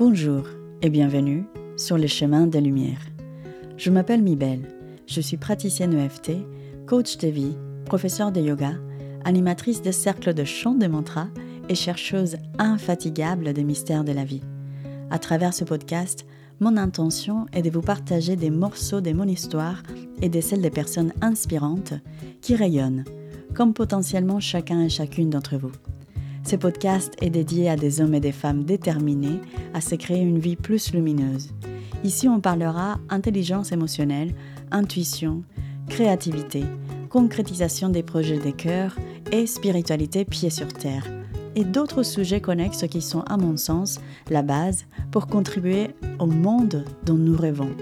Bonjour et bienvenue sur les chemins des lumières. Je m'appelle Mibel, je suis praticienne EFT, coach de vie, professeure de yoga, animatrice de cercles de chant de mantras et chercheuse infatigable des mystères de la vie. À travers ce podcast, mon intention est de vous partager des morceaux de mon histoire et de celles des personnes inspirantes qui rayonnent, comme potentiellement chacun et chacune d'entre vous. Ce podcast est dédié à des hommes et des femmes déterminés à se créer une vie plus lumineuse. Ici, on parlera intelligence émotionnelle, intuition, créativité, concrétisation des projets des cœurs et spiritualité pied sur terre, et d'autres sujets connexes qui sont, à mon sens, la base pour contribuer au monde dont nous rêvons.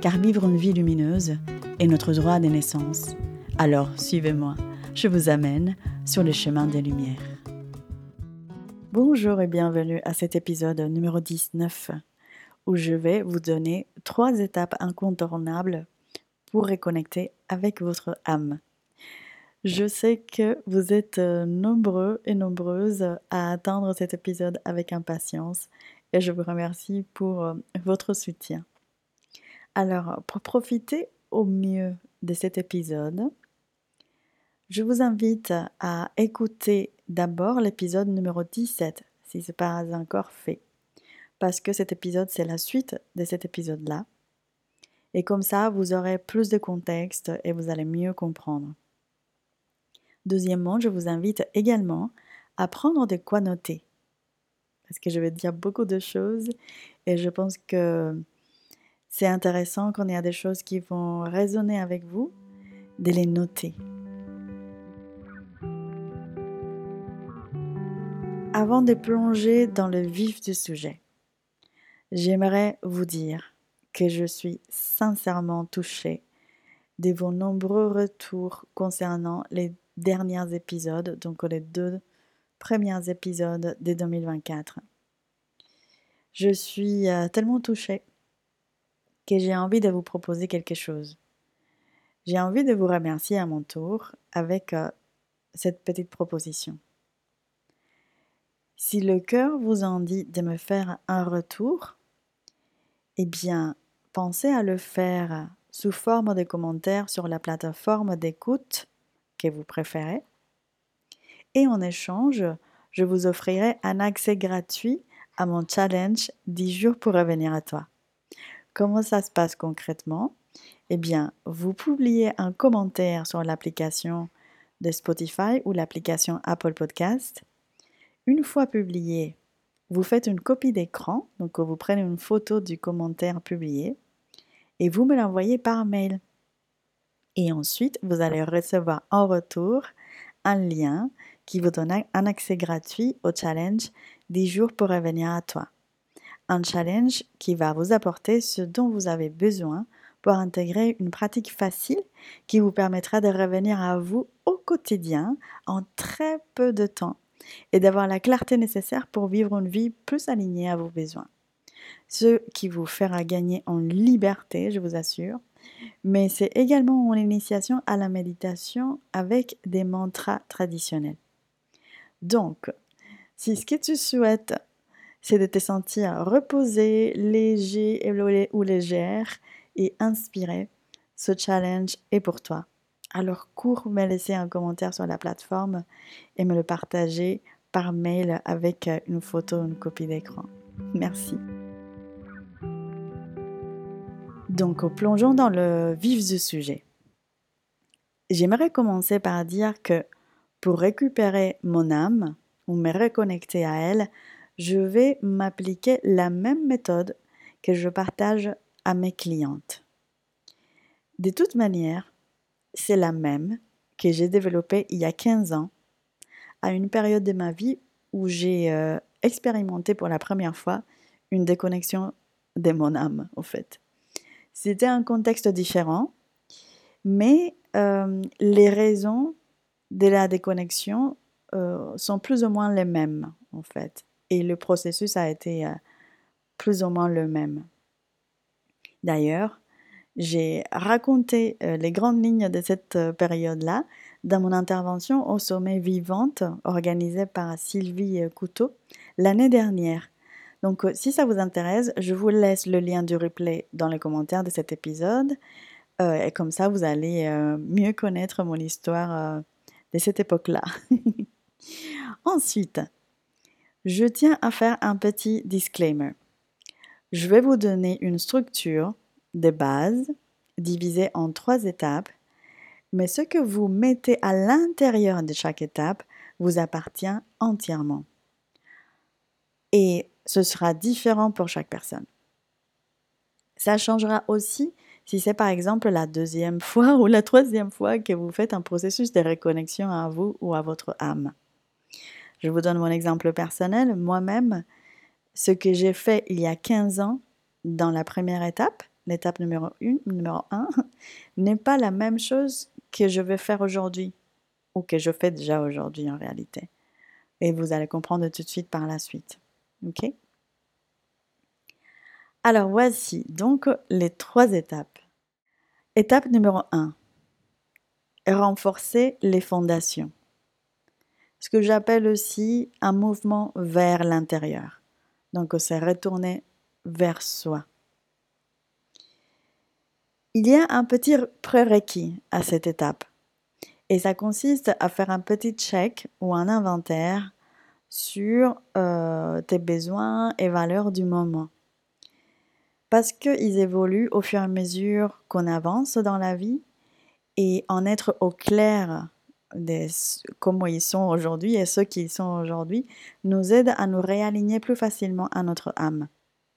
Car vivre une vie lumineuse est notre droit de naissance. Alors, suivez-moi, je vous amène sur le chemin des Lumières. Bonjour et bienvenue à cet épisode numéro 19 où je vais vous donner trois étapes incontournables pour reconnecter avec votre âme. Je sais que vous êtes euh, nombreux et nombreuses à attendre cet épisode avec impatience et je vous remercie pour euh, votre soutien. Alors, pour profiter au mieux de cet épisode, je vous invite à écouter d'abord l'épisode numéro 17, si ce n'est pas encore fait, parce que cet épisode, c'est la suite de cet épisode-là. Et comme ça, vous aurez plus de contexte et vous allez mieux comprendre. Deuxièmement, je vous invite également à prendre de quoi noter. Parce que je vais dire beaucoup de choses et je pense que c'est intéressant quand il y a des choses qui vont résonner avec vous, de les noter. Avant de plonger dans le vif du sujet, j'aimerais vous dire que je suis sincèrement touchée de vos nombreux retours concernant les derniers épisodes, donc les deux premiers épisodes de 2024. Je suis euh, tellement touchée que j'ai envie de vous proposer quelque chose. J'ai envie de vous remercier à mon tour avec euh, cette petite proposition. Si le cœur vous en dit de me faire un retour, eh bien, pensez à le faire sous forme de commentaires sur la plateforme d'écoute que vous préférez. Et en échange, je vous offrirai un accès gratuit à mon challenge 10 jours pour revenir à toi. Comment ça se passe concrètement? Eh bien, vous publiez un commentaire sur l'application de Spotify ou l'application Apple Podcast une fois publié, vous faites une copie d'écran, donc vous prenez une photo du commentaire publié et vous me l'envoyez par mail. Et ensuite, vous allez recevoir en retour un lien qui vous donne un accès gratuit au challenge 10 jours pour revenir à toi. Un challenge qui va vous apporter ce dont vous avez besoin pour intégrer une pratique facile qui vous permettra de revenir à vous au quotidien en très peu de temps et d'avoir la clarté nécessaire pour vivre une vie plus alignée à vos besoins. Ce qui vous fera gagner en liberté, je vous assure, mais c'est également une initiation à la méditation avec des mantras traditionnels. Donc, si ce que tu souhaites, c'est de te sentir reposé, léger ou légère et inspiré, ce challenge est pour toi. Alors cours me laisser un commentaire sur la plateforme et me le partager par mail avec euh, une photo, une copie d'écran. Merci. Donc plongeons dans le vif du sujet. J'aimerais commencer par dire que pour récupérer mon âme ou me reconnecter à elle, je vais m'appliquer la même méthode que je partage à mes clientes. De toute manière, c'est la même que j'ai développée il y a 15 ans, à une période de ma vie où j'ai euh, expérimenté pour la première fois une déconnexion de mon âme, au fait. C'était un contexte différent, mais euh, les raisons de la déconnexion euh, sont plus ou moins les mêmes, en fait. Et le processus a été plus ou moins le même. D'ailleurs, j'ai raconté euh, les grandes lignes de cette euh, période-là dans mon intervention au sommet vivante organisée par Sylvie euh, Couteau l'année dernière. Donc si ça vous intéresse, je vous laisse le lien du replay dans les commentaires de cet épisode. Et comme ça, vous allez mieux connaître mon histoire de cette époque-là. Ensuite, je tiens à faire un petit disclaimer. Je vais vous donner une structure de base divisée en trois étapes, mais ce que vous mettez à l'intérieur de chaque étape vous appartient entièrement. Et ce sera différent pour chaque personne. Ça changera aussi si c'est par exemple la deuxième fois ou la troisième fois que vous faites un processus de reconnexion à vous ou à votre âme. Je vous donne mon exemple personnel. Moi-même, ce que j'ai fait il y a 15 ans dans la première étape, l'étape numéro 1, numéro 1 n'est pas la même chose que je vais faire aujourd'hui ou que je fais déjà aujourd'hui en réalité. Et vous allez comprendre tout de suite par la suite. OK? Alors voici donc les trois étapes. Étape numéro 1. Renforcer les fondations. Ce que j'appelle aussi un mouvement vers l'intérieur. Donc c'est retourner vers soi. Il y a un petit prérequis à cette étape. Et ça consiste à faire un petit check ou un inventaire sur euh, tes besoins et valeurs du moment. Parce qu'ils évoluent au fur et à mesure qu'on avance dans la vie et en être au clair de comment ils sont aujourd'hui et ceux qu'ils sont aujourd'hui nous aide à nous réaligner plus facilement à notre âme.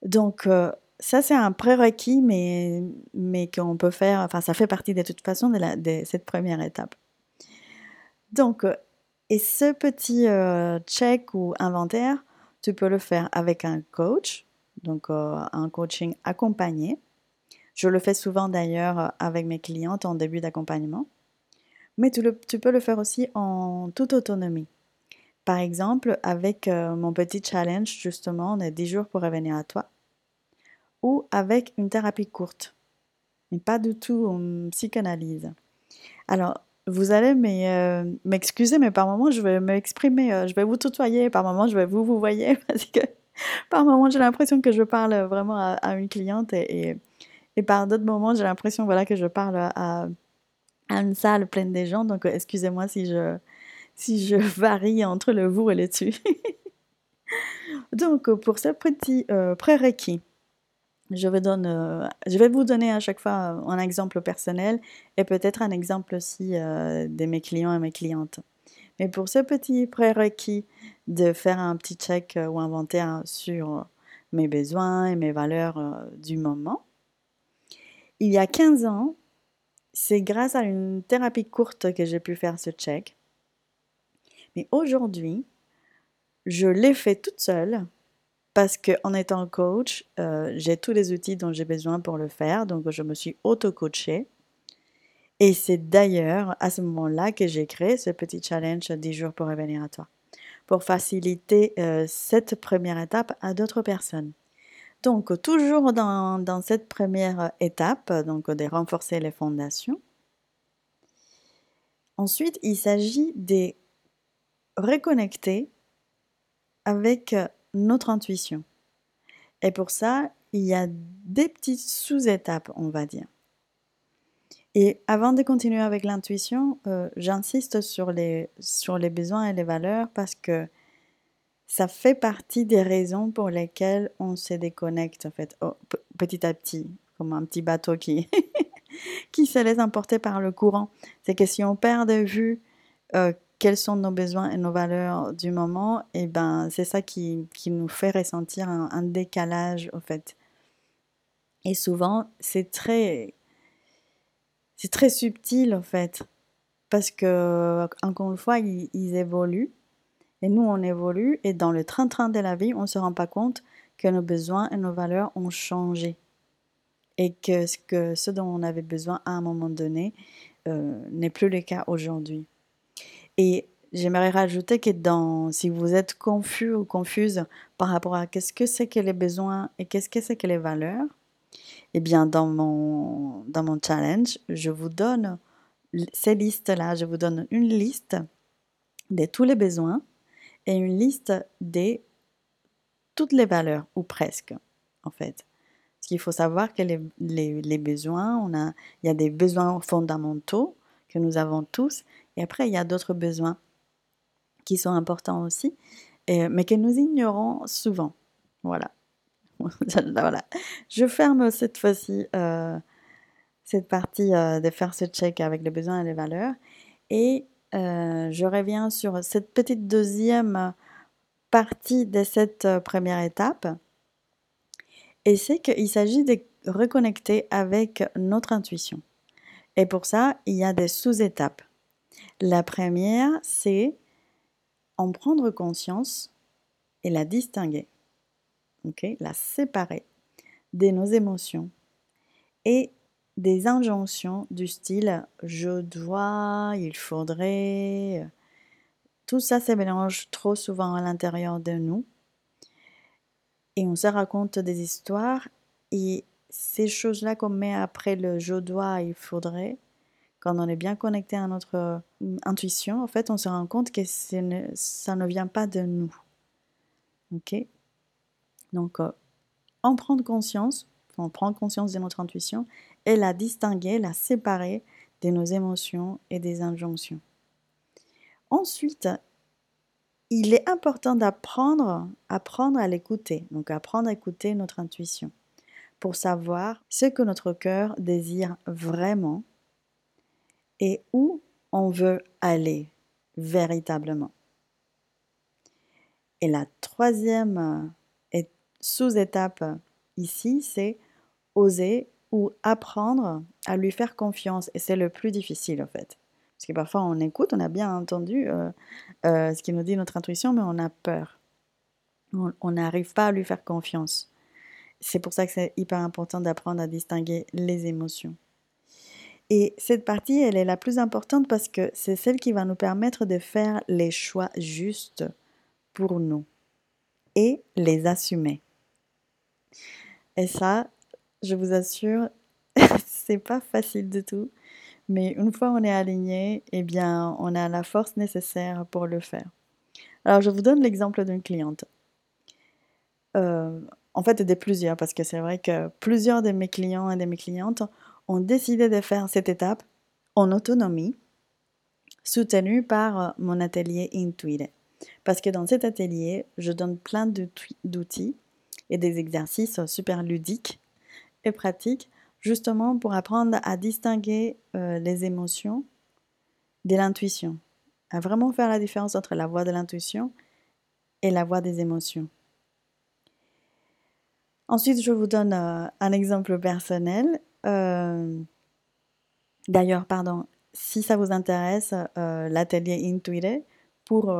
Donc, euh, ça, c'est un prérequis, mais, mais qu'on peut faire, enfin, ça fait partie de toute façon de, cette première étape. Donc, euh, et ce petit euh, check ou inventaire, tu peux le faire avec un coach, donc euh, un coaching accompagné. Je le fais souvent d'ailleurs avec mes clientes en début d'accompagnement. Mais tu, peux le faire aussi en toute autonomie. Par exemple, avec mon petit challenge justement de 10 jours pour revenir à toi. Ou avec une thérapie courte. Mais pas du tout en psychanalyse. Alors, vous allez euh, m'excuser, mais par moments, je vais m'exprimer, euh, je vais vous tutoyer, par moments, je vais vous vous voyez, parce que par moments, j'ai l'impression que je parle vraiment à, une cliente et, et, par d'autres moments, j'ai l'impression voilà, que je parle à, à, une salle pleine de gens. Donc, excusez-moi si je, si je varie entre le vous et le tu. donc, pour ce petit euh, prérequis, je vais, euh, je vais vous donner à chaque fois un exemple personnel et peut-être un exemple aussi euh, de mes clients et mes clientes. Mais pour ce petit prérequis de faire un petit check euh, ou inventaire sur mes besoins et mes valeurs du moment, il y a 15 ans, c'est grâce à une thérapie courte que j'ai pu faire ce check. Mais aujourd'hui, je l'ai fait toute seule parce qu'en étant coach, euh, j'ai tous les outils dont j'ai besoin pour le faire, donc je me suis auto-coachée. Et c'est d'ailleurs à ce moment-là que j'ai créé ce petit challenge 10 jours pour revenir à toi, pour faciliter euh, cette première étape à d'autres personnes. Donc, toujours dans, dans, cette première étape, donc de renforcer les fondations. Ensuite, il s'agit de reconnecter avec notre intuition. Et pour ça, il y a des petites sous-étapes, on va dire. Et avant de continuer avec l'intuition, euh, j'insiste sur les, sur les besoins et les valeurs parce que ça fait partie des raisons pour lesquelles on se déconnecte, en fait, oh, petit à petit, comme un petit bateau qui, qui se laisse emporter par le courant. C'est que si on perd de vue euh, quels sont nos besoins et nos valeurs du moment, et ben c'est ça qui, nous fait ressentir un, décalage au fait. Et souvent, c'est très, c'est très subtil en fait, parce que encore une fois, ils, évoluent et nous on évolue et dans le train-train de la vie, on se rend pas compte que nos besoins et nos valeurs ont changé et que ce, que ce dont on avait besoin à un moment donné euh, n'est plus le cas aujourd'hui. Et j'aimerais rajouter que dans, si vous êtes confus ou confuse par rapport à qu'est-ce que c'est que les besoins et qu'est-ce que c'est que les valeurs, eh bien, dans mon, dans mon challenge, je vous donne ces listes-là. Je vous donne une liste de tous les besoins et une liste des toutes les valeurs, ou presque, en fait. Parce qu'il faut savoir que les, les, besoins, on a, il y a des besoins fondamentaux que nous avons tous, et après, il y a d'autres besoins qui sont importants aussi, mais que nous ignorons souvent. Voilà. Je ferme cette fois-ci euh, cette partie euh, de faire ce check avec les besoins et les valeurs. Et euh, je reviens sur cette petite deuxième partie de cette première étape. Et c'est qu'il s'agit de reconnecter avec notre intuition. Et pour ça, il y a des sous-étapes. La première, c'est en prendre conscience et la distinguer la séparer de nos émotions et des injonctions du style je dois, il faudrait. Tout ça se mélange trop souvent à l'intérieur de nous et on se raconte des histoires et ces choses-là qu'on met après le je dois, il faudrait, quand on est bien connecté à notre euh, intuition, en fait, on se rend compte que ça ne vient pas de nous. Ok? Donc, euh, en prendre conscience, en prendre conscience de notre intuition et la distinguer, la séparer de nos émotions et des injonctions. Ensuite, il est important d'apprendre, apprendre à l'écouter, donc apprendre à écouter notre intuition pour savoir ce que notre cœur désire vraiment et où on veut aller véritablement. Et la troisième sous-étape ici, c'est oser ou apprendre à lui faire confiance. Et c'est le plus difficile en fait. Parce que parfois on écoute, on a bien entendu euh, euh, ce qui nous dit notre intuition, mais on a peur. On n'arrive pas à lui faire confiance. C'est pour ça que c'est hyper important d'apprendre à distinguer les émotions. Et cette partie, elle est la plus importante parce que c'est celle qui va nous permettre de faire les choix justes pour nous et les assumer. Et ça, je vous assure, c'est pas facile du tout. Mais une fois on est aligné, eh bien, on a la force nécessaire pour le faire. Alors, je vous donne l'exemple d'une cliente. Euh, en fait, des plusieurs, parce que c'est vrai que plusieurs de mes clients et de mes clientes ont décidé de faire cette étape en autonomie, soutenue par mon atelier Intuit. Parce que dans cet atelier, je donne plein d'outils et des exercices super ludiques et pratiques, justement pour apprendre à distinguer euh, les émotions de l'intuition, à vraiment faire la différence entre la voix de l'intuition et la voix des émotions. Ensuite, je vous donne euh, un exemple personnel. Euh, d'ailleurs, pardon, si ça vous intéresse, l'atelier Intuite, pour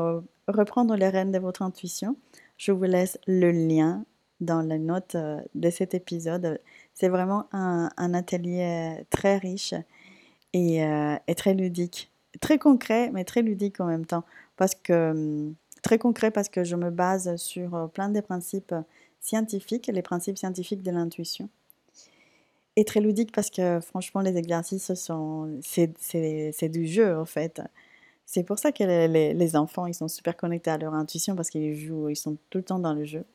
reprendre les rênes de votre intuition, je vous laisse le lien dans notes euh, de cet épisode. C'est vraiment un, atelier très riche euh, et, très ludique. Très concret, mais très ludique en même temps. Parce que, hum, très concret parce que je me base sur euh, plein de principes scientifiques, les principes scientifiques de l'intuition. Et très ludique parce que franchement, les exercices sont. C'est du jeu en fait. C'est pour ça que les, les, enfants, ils sont super connectés à leur intuition parce qu'ils jouent, ils sont tout le temps dans le jeu.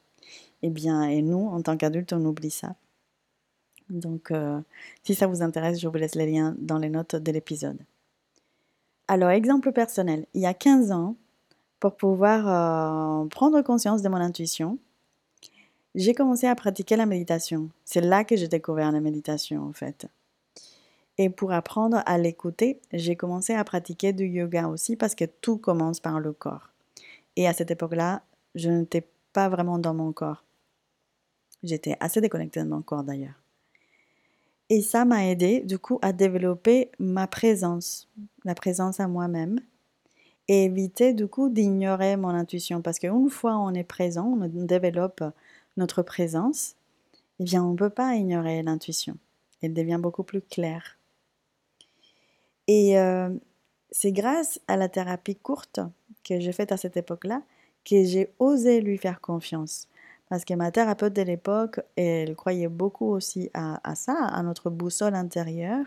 Et eh bien, et nous, en tant qu'adultes, on oublie ça. Donc, euh, si ça vous intéresse, je vous laisse les liens dans les notes de l'épisode. Alors, exemple personnel, il y a 15 ans, pour pouvoir euh, prendre conscience de mon intuition, j'ai commencé à pratiquer la méditation. C'est là que j'ai découvert la méditation, en fait. Et pour apprendre à l'écouter, j'ai commencé à pratiquer du yoga aussi parce que tout commence par le corps. Et à cette époque-là, je n'étais pas vraiment dans mon corps. J'étais assez déconnectée de mon corps d'ailleurs. Et ça m'a aidé du coup à développer ma présence, la présence à moi-même, et éviter du coup d'ignorer mon intuition. Parce qu'une fois on est présent, on développe notre présence, eh bien on ne peut pas ignorer l'intuition. Elle devient beaucoup plus claire. Et euh, c'est grâce à la thérapie courte que j'ai faite à cette époque-là que j'ai osé lui faire confiance. Parce que ma thérapeute de l'époque, elle croyait beaucoup aussi à, ça, à notre boussole intérieure.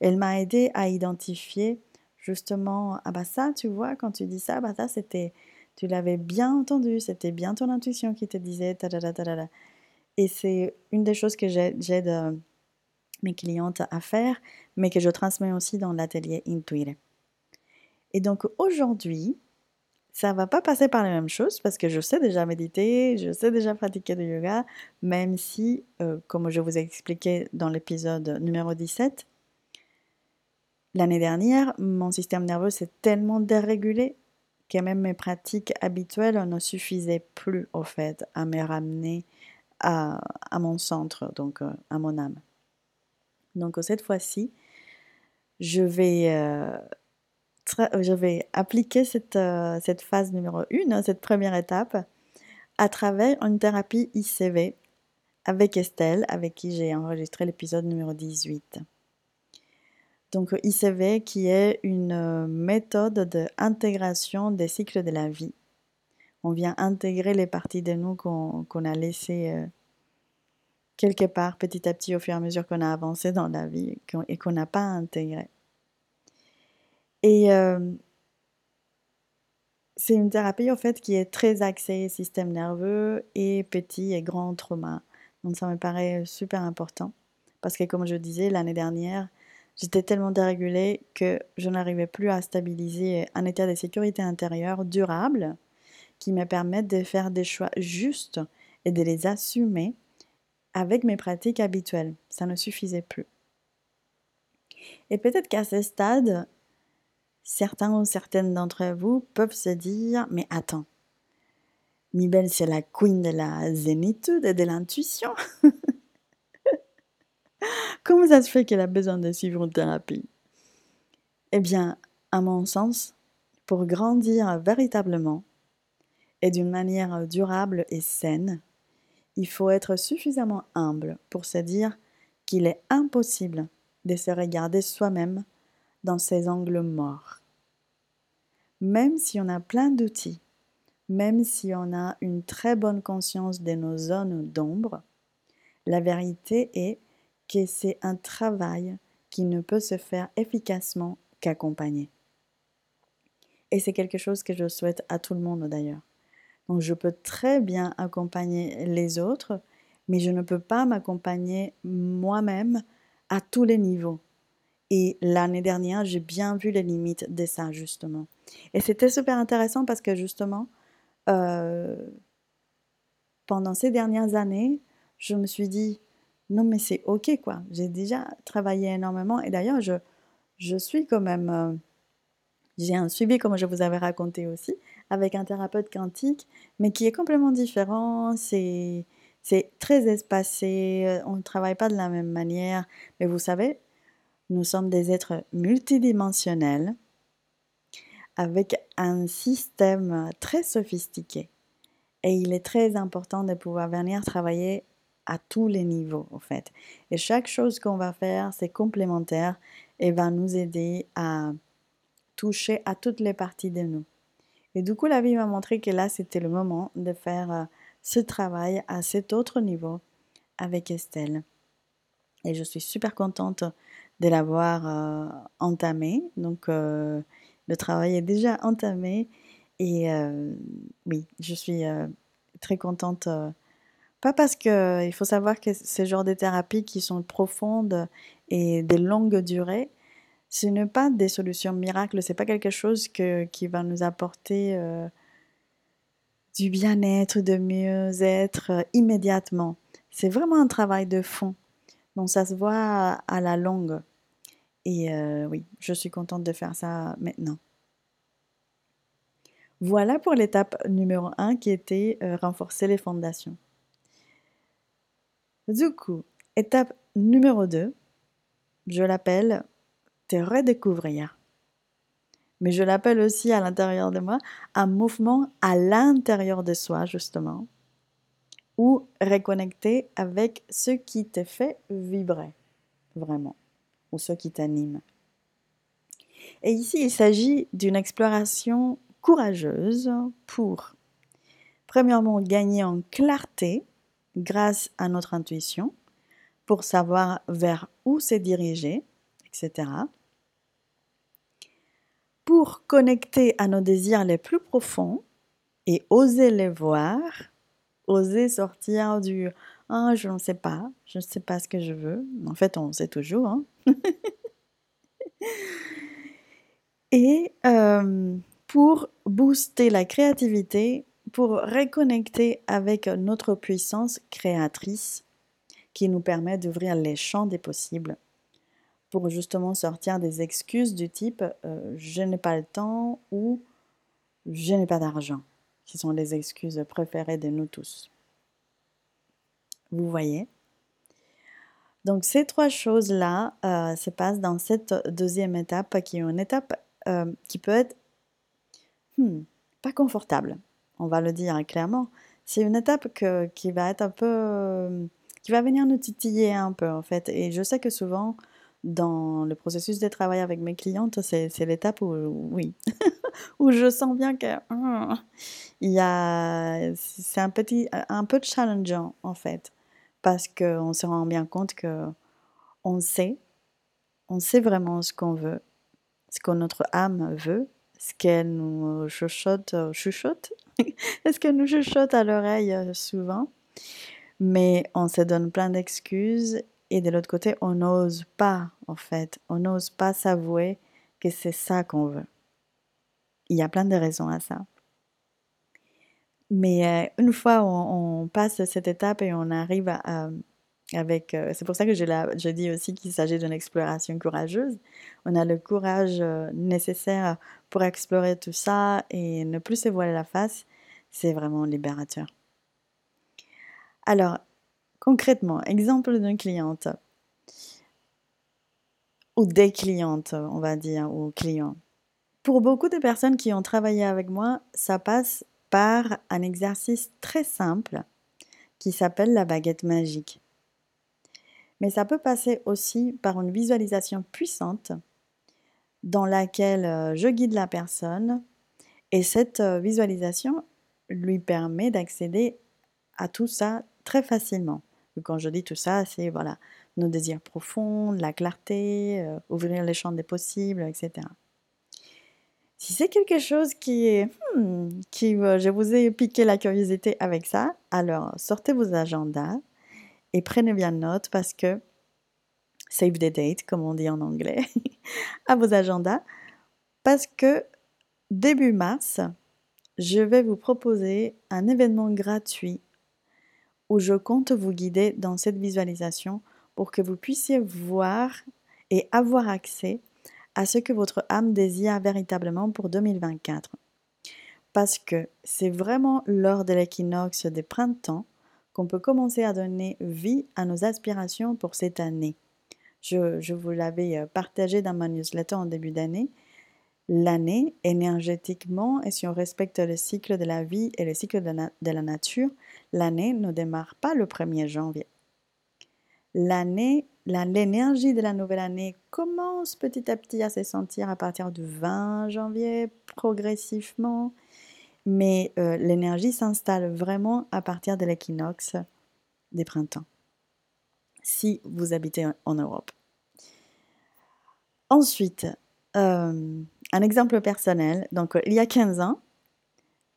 Elle m'a aidé à identifier justement, ah bah ça, tu vois, quand tu dis ça, bah ça, c'était, Tu l'avais bien entendu, c'était bien ton intuition qui te disait ta Et c'est une des choses que j'aide euh, mes clientes à faire, mais que je transmets aussi dans l'atelier Intuire. Et donc aujourd'hui, ça va pas passer par la même chose parce que je sais déjà méditer, je sais déjà pratiquer du yoga, même si, euh, comme je vous ai expliqué dans l'épisode numéro 17, l'année dernière, mon système nerveux s'est tellement dérégulé que même mes pratiques habituelles ne suffisaient plus, au fait, à me ramener à, mon centre, donc euh, à mon âme. Donc cette fois-ci, je vais euh, je vais appliquer cette, euh, cette phase numéro 1, hein, cette première étape, à travers une thérapie ICV avec Estelle, avec qui j'ai enregistré l'épisode numéro 18. Donc ICV qui est une euh, méthode d'intégration des cycles de la vie. On vient intégrer les parties de nous qu'on a laissées euh, quelque part petit à petit au fur et à mesure qu'on a avancé dans la vie et qu'on n'a pas intégré. Et c'est une thérapie en fait qui est très axée système nerveux et petit et grand trauma. Donc ça me paraît super important parce que comme je disais l'année dernière, j'étais tellement dérégulée que je n'arrivais plus à stabiliser un état de sécurité intérieure durable qui me permette de faire des choix justes et de les assumer avec mes pratiques habituelles. Ça ne suffisait plus. Et peut-être qu'à ce stade, certains ou certaines d'entre vous peuvent se dire Mais attends, Mibel, c'est la queen de la zénitude et de l'intuition. Comment ça se fait qu'elle a besoin de suivre une thérapie Eh bien, à mon sens, pour grandir véritablement et d'une manière durable et saine, il faut être suffisamment humble pour se dire qu'il est impossible de se regarder soi-même dans ces angles morts. Même si on a plein d'outils, même si on a une très bonne conscience de nos zones d'ombre, la vérité est que c'est un travail qui ne peut se faire efficacement qu'accompagné. Et c'est quelque chose que je souhaite à tout le monde d'ailleurs. Donc je peux très bien accompagner les autres, mais je ne peux pas m'accompagner moi-même à tous les niveaux. Et l'année dernière, j'ai bien vu les limites de ça, justement. Et c'était super intéressant parce que, justement, euh, pendant ces dernières années, je me suis dit, non, mais c'est OK, quoi. J'ai déjà travaillé énormément. Et d'ailleurs, je, je suis quand même... Euh, j'ai un suivi, comme je vous avais raconté aussi, avec un thérapeute quantique, mais qui est complètement différent. C'est, c'est très espacé. Euh, on ne travaille pas de la même manière. Mais vous savez, nous sommes des êtres multidimensionnels avec un système très sophistiqué. Et il est très important de pouvoir venir travailler à tous les niveaux, en fait. Et chaque chose qu'on va faire, c'est complémentaire et va nous aider à toucher à toutes les parties de nous. Et du coup, la vie m'a montré que là, c'était le moment de faire euh, ce travail à cet autre niveau avec Estelle. Et je suis super contente de l'avoir euh, entamé. Donc, euh, le travail est déjà entamé. Et oui, je suis très contente. Pas parce que il faut savoir que ces genres de thérapies qui sont profondes et de longue durée, ce n'est pas des solutions miracles. C'est pas quelque chose que, qui va nous apporter du bien-être, de mieux-être immédiatement. C'est vraiment un travail de fond. Donc ça se voit à la longue. Et euh, oui, je suis contente de faire ça maintenant. Voilà pour l'étape numéro 1 qui était euh, renforcer les fondations. Du coup, étape numéro 2, je l'appelle te redécouvrir. Mais je l'appelle aussi à l'intérieur de moi un mouvement à l'intérieur de soi, justement, ou reconnecter avec ce qui te fait vibrer, vraiment ou ce qui t'anime. Et ici, il s'agit d'une exploration courageuse pour, premièrement, gagner en clarté grâce à notre intuition, pour savoir vers où se diriger, etc. Pour connecter à nos désirs les plus profonds et oser les voir, oser sortir du ah je ne sais pas, je ne sais pas ce que je veux. En fait, on sait toujours. Hein. et euh, pour booster la créativité, pour reconnecter avec notre puissance créatrice qui nous permet d'ouvrir les champs des possibles. Pour justement sortir des excuses du type euh, je n'ai pas le temps ou je n'ai pas d'argent, qui sont les excuses préférées de nous tous. Vous voyez? Donc ces trois choses-là euh, se passent dans cette deuxième étape qui est une étape euh, qui peut être hmm, pas confortable, on va le dire clairement. C'est une étape qui va être un peu... qui va venir nous titiller un peu en fait. Et je sais que souvent, dans le processus de travail avec mes clientes, c'est, l'étape où, oui, où je sens bien que hum, il y a, c'est un petit, un peu challengeant en fait, parce qu'on se rend bien compte que on sait, on sait vraiment ce qu'on veut, ce que notre âme veut, ce qu'elle nous chuchote, chuchote, est-ce qu'elle nous chuchote à l'oreille euh, souvent, mais on se donne plein d'excuses et de l'autre côté, on n'ose pas, en fait, on n'ose pas s'avouer que c'est ça qu'on veut. Il y a plein de raisons à ça. Mais euh, une fois on, passe cette étape et on arrive à, Euh, c'est pour ça que je, je dis aussi qu'il s'agit d'une exploration courageuse. On a le courage euh, nécessaire pour explorer tout ça et ne plus se voiler la face. C'est vraiment libérateur. Alors, Concrètement, exemple d'une cliente ou des clientes, on va dire, ou clients. Pour beaucoup de personnes qui ont travaillé avec moi, ça passe par un exercice très simple qui s'appelle la baguette magique. Mais ça peut passer aussi par une visualisation puissante dans laquelle euh, je guide la personne et cette euh, visualisation lui permet d'accéder à tout ça très facilement. Quand je dis tout ça, c'est voilà, nos désirs profonds, la clarté, euh, ouvrir les champs des possibles, etc. Si c'est quelque chose qui est, hmm, qui, je vous ai piqué la curiosité avec ça, alors sortez vos agendas et prenez bien note parce que save the date, comme on dit en anglais, à vos agendas, parce que début mars, je vais vous proposer un événement gratuit où je compte vous guider dans cette visualisation pour que vous puissiez voir et avoir accès à ce que votre âme désire véritablement pour 2024. Parce que c'est vraiment lors de l'équinoxe des printemps qu'on peut commencer à donner vie à nos aspirations pour cette année. Je, vous l'avais euh, partagé dans ma newsletter en début d'année L'année, énergétiquement, et si on respecte le cycle de la vie et le cycle de, la nature, l'année ne démarre pas le 1er janvier. L'année, l'énergie de la nouvelle année commence petit à petit à se sentir à partir du 20 janvier, progressivement, mais euh, l'énergie s'installe vraiment à partir de l'équinoxe des printemps, si vous habitez en Europe. Ensuite, euh, un exemple personnel, donc il y a 15 ans,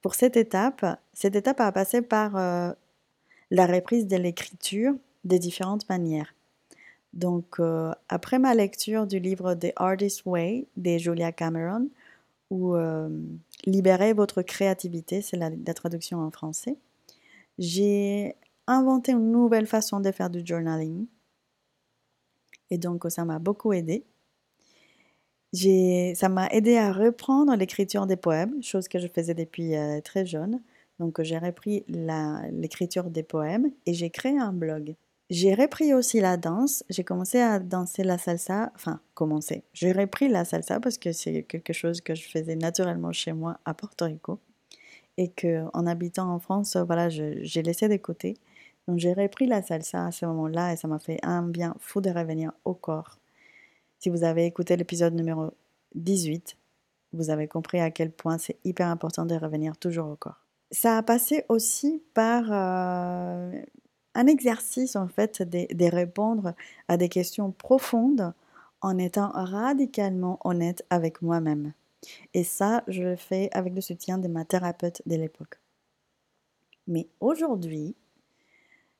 pour cette étape, cette étape a passé par euh, la reprise de l'écriture des différentes manières. Donc, après ma lecture du livre The Artist Way de Julia Cameron, euh, Libérez votre créativité, c'est la, traduction en français, j'ai inventé une nouvelle façon de faire du journaling. Et donc, ça m'a beaucoup aidé ça m'a aidé à reprendre l'écriture des poèmes, chose que je faisais depuis euh, très jeune. Donc j'ai repris l'écriture des poèmes et j'ai créé un blog. J'ai repris aussi la danse. J'ai commencé à danser la salsa. Enfin, commencé. J'ai repris la salsa parce que c'est quelque chose que je faisais naturellement chez moi à Porto Rico. Et que en habitant en France, voilà, j'ai laissé de côté. Donc j'ai repris la salsa à ce moment-là et ça m'a fait un bien fou de revenir au corps si vous avez écouté l'épisode numéro 18, vous avez compris à quel point c'est hyper important de revenir toujours au corps. Ça a passé aussi par euh, un exercice en fait de, répondre à des questions profondes en étant radicalement honnête avec moi-même. Et ça, je le fais avec le soutien de ma thérapeute de l'époque. Mais aujourd'hui,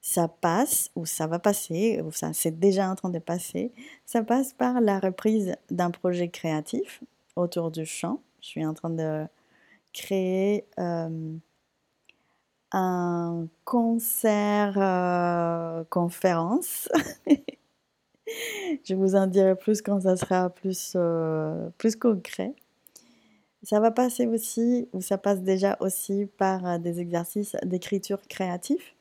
ça passe, ou ça va passer, ou ça c'est déjà en train de passer, ça passe par la reprise d'un projet créatif autour du chant. Je suis en train de créer euh, un concert euh. Je vous en dirai plus quand ça sera plus, euh, plus concret. Ça va passer aussi, ou ça passe déjà aussi par des exercices d'écriture créatif.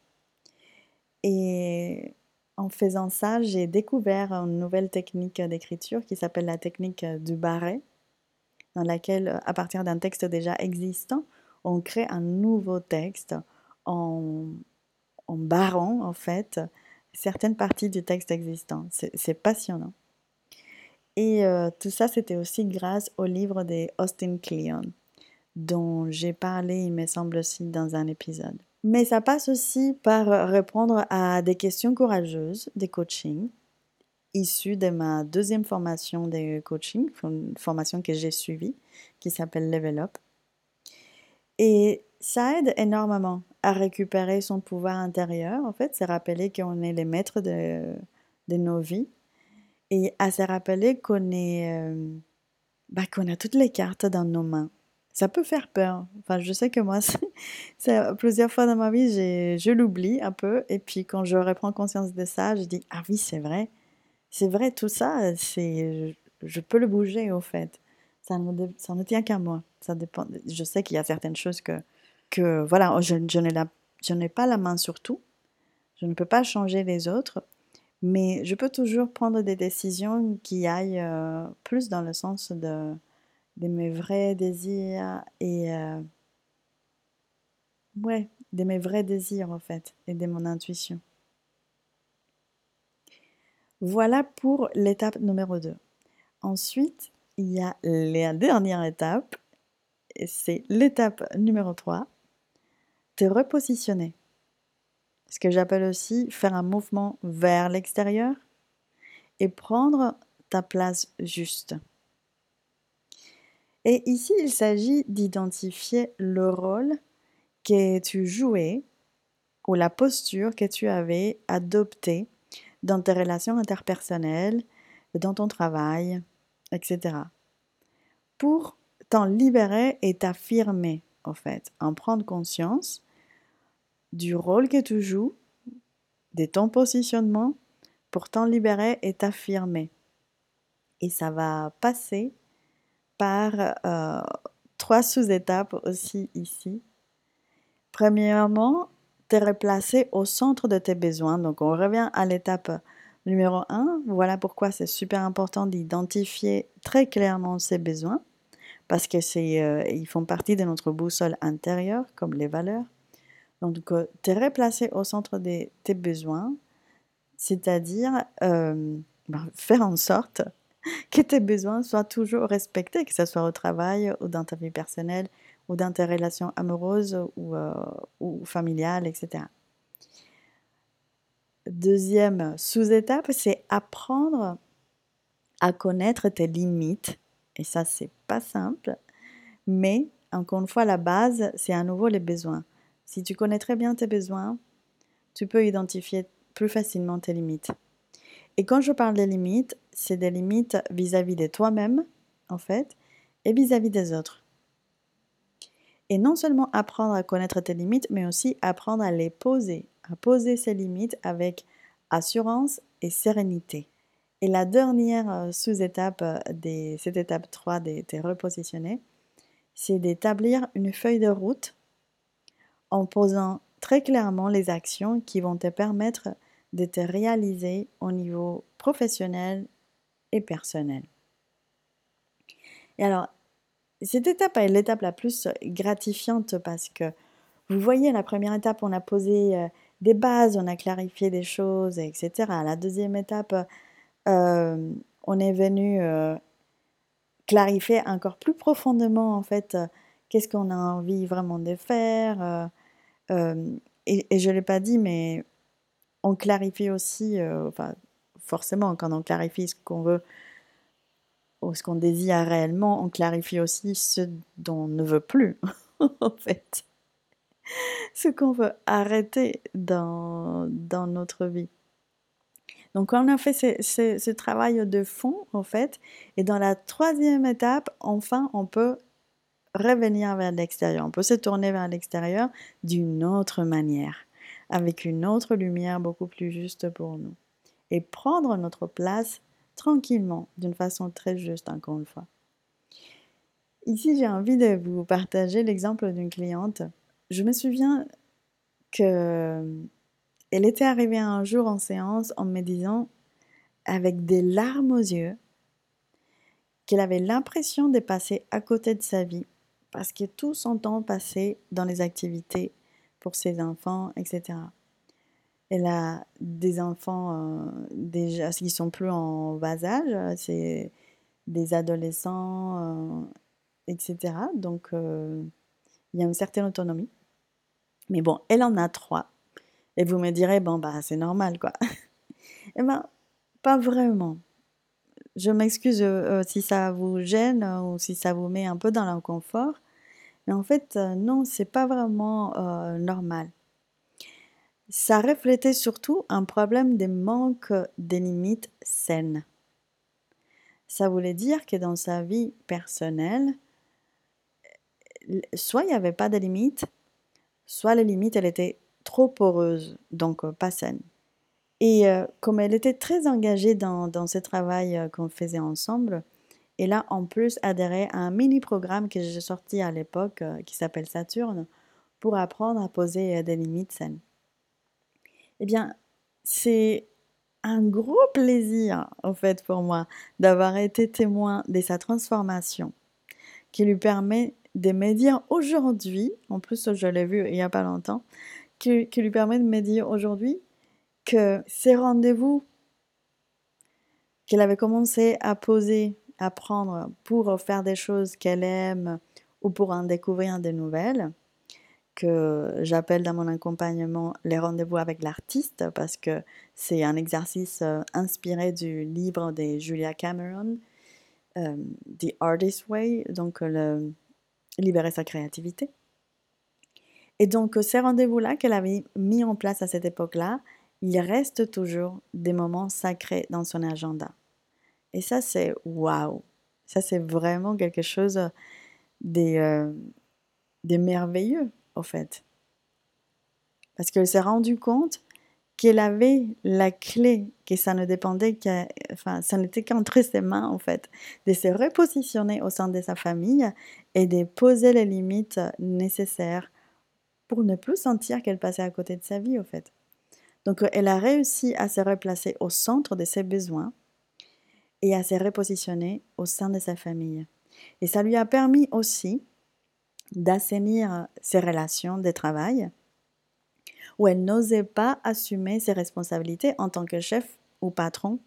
Et en faisant ça, j'ai découvert une nouvelle technique d'écriture qui s'appelle la technique du barré, dans laquelle, à partir d'un texte déjà existant, on crée un nouveau texte en, barrant, en fait, certaines parties du texte existant. C'est passionnant. Et euh, tout ça, c'était aussi grâce au livre de Austin Kleon, dont j'ai parlé, il me semble aussi, dans un épisode. Mais ça passe aussi par répondre à des questions courageuses des coachings, issues de ma deuxième formation de coaching, une formation que j'ai suivie, qui s'appelle Level Up. Et ça aide énormément à récupérer son pouvoir intérieur. En fait, c'est rappeler qu'on est les maîtres de, de, nos vies et à se rappeler qu'on est, euh, bah, qu'on a toutes les cartes dans nos mains. Ça peut faire peur. Enfin, je sais que moi, plusieurs fois dans ma vie, je l'oublie un peu. Et puis quand je reprends conscience de ça, je dis ah oui, c'est vrai, c'est vrai tout ça. C'est, je peux le bouger au fait. Ça ne, ça ne tient qu'à moi. Ça dépend. Je sais qu'il y a certaines choses que que voilà, je, je n'ai pas la main sur tout, je ne peux pas changer les autres, mais je peux toujours prendre des décisions qui aillent euh, plus dans le sens de, de mes vrais désirs et euh, ouais, de mes vrais désirs en fait et de mon intuition. Voilà pour l'étape numéro 2. Ensuite, il y a la dernière étape, c'est l'étape numéro 3, te repositionner. Ce que j'appelle aussi faire un mouvement vers l'extérieur et prendre ta place juste. Et ici, il s'agit d'identifier le rôle que tu jouais ou la posture que tu avais adoptée dans tes relations interpersonnelles, dans ton travail, etc. Pour t'en libérer et t'affirmer, en fait, en prendre conscience du rôle que tu joues, de ton positionnement pour t'en libérer et t'affirmer. Et ça va passer par euh, trois sous-étapes aussi ici. Premièrement, te replacer au centre de tes besoins. Donc on revient à l'étape numéro 1. Voilà pourquoi c'est super important d'identifier très clairement ses besoins parce que euh, ils font partie de notre boussole intérieure comme les valeurs. Donc, te replacer au centre de tes besoins, c'est-à-dire euh, ben, faire en sorte que tes besoins soient toujours respectés, que ce soit au travail ou dans ta vie personnelle ou dans tes relations amoureuses ou, euh, ou familiales, etc. Deuxième sous-étape, c'est apprendre à connaître tes limites. Et ça, c'est pas simple, mais encore une fois, la base, c'est à nouveau les besoins. Si tu connais très bien tes besoins, tu peux identifier plus facilement tes limites. Et quand je parle des limites, c'est des limites vis-à-vis de toi-même, en fait, et vis-à-vis des autres. Et non seulement apprendre à connaître tes limites, mais aussi apprendre à les poser, à poser ces limites avec assurance et sérénité. Et la dernière euh, sous-étape euh, de cette étape 3 de te repositionner, c'est d'établir une feuille de route en posant très clairement les actions qui vont te permettre de te réaliser au niveau professionnel et personnel. Et alors, cette étape est l'étape la plus gratifiante parce que vous voyez, la première étape, on a posé euh, des bases, on a clarifié des choses, etc. La deuxième étape, euh, on est venu euh, clarifier encore plus profondément, en fait, qu'est-ce qu'on a envie vraiment de faire, et, je ne l'ai pas dit, mais on clarifie aussi, enfin, forcément, quand on clarifie ce qu'on veut ou ce qu'on désire réellement, on clarifie aussi ce dont on ne veut plus, en fait. Ce qu'on veut arrêter dans, dans notre vie. Donc, on a fait ce, travail de fond, en fait. Et dans la troisième étape, enfin, on peut revenir vers l'extérieur. On peut se tourner vers l'extérieur d'une autre manière, avec une autre lumière beaucoup plus juste pour nous. Et prendre notre place tranquillement, d'une façon très juste, encore une fois. Ici, j'ai envie de vous partager l'exemple d'une cliente. Je me souviens que elle était arrivée un jour en séance en me disant, avec des larmes aux yeux, qu'elle avait l'impression de passer à côté de sa vie, parce que tout son temps passé dans les activités pour ses enfants, etc. Elle a des enfants euh, déjà qui sont plus en bas âge, c'est des adolescents, euh, etc. Donc euh, il y a une certaine autonomie. Mais bon, elle en a trois. Et vous me direz, bon, bah, c'est normal, quoi. eh ben, pas vraiment. Je m'excuse euh, euh, si ça vous gêne euh, ou si ça vous met un peu dans l'inconfort. Mais en fait, non, c'est pas vraiment normal. Ça reflétait surtout un problème de manque des limites saines. Ça voulait dire que dans sa vie personnelle, soit il n'y avait pas de limites, soit les limites, elles étaient trop poreuse, donc euh, pas saine. Et euh, comme elle était très engagée dans, dans ce travail euh, qu'on faisait ensemble, elle a en plus adhéré à un mini-programme que j'ai sorti à l'époque qui s'appelle Saturne pour apprendre à poser des limites saines. Eh bien, c'est un gros plaisir, en fait, pour moi, d'avoir été témoin de sa transformation qui lui permet de me dire aujourd'hui, en plus je l'ai vu il n'y a pas longtemps, qui, lui permet de me dire aujourd'hui que ces rendez-vous qu'elle avait commencé à poser, à prendre pour faire des choses qu'elle aime ou pour en découvrir de nouvelles, que j'appelle dans mon accompagnement les rendez-vous avec l'artiste parce que c'est un exercice euh, inspiré du livre de Julia Cameron, euh, The Artist Way, donc le, libérer sa créativité. Et donc, ces rendez-vous-là qu'elle avait mis en place à cette époque-là, il reste toujours des moments sacrés dans son agenda. Et ça, c'est waouh! Ça, c'est vraiment quelque chose de, euh, merveilleux, au fait. Parce qu'elle s'est rendue compte qu'elle avait la clé, que ça ne dépendait enfin, ça n'était qu'entre ses mains, en fait, de se repositionner au sein de sa famille et de poser les limites nécessaires pour ne plus sentir qu'elle passait à côté de sa vie, au fait. Donc, elle a réussi à se replacer au centre de ses besoins et à se repositionner au sein de sa famille. Et ça lui a permis aussi d'assainir ses relations de travail, où elle n'osait pas assumer ses responsabilités en tant que chef ou patron.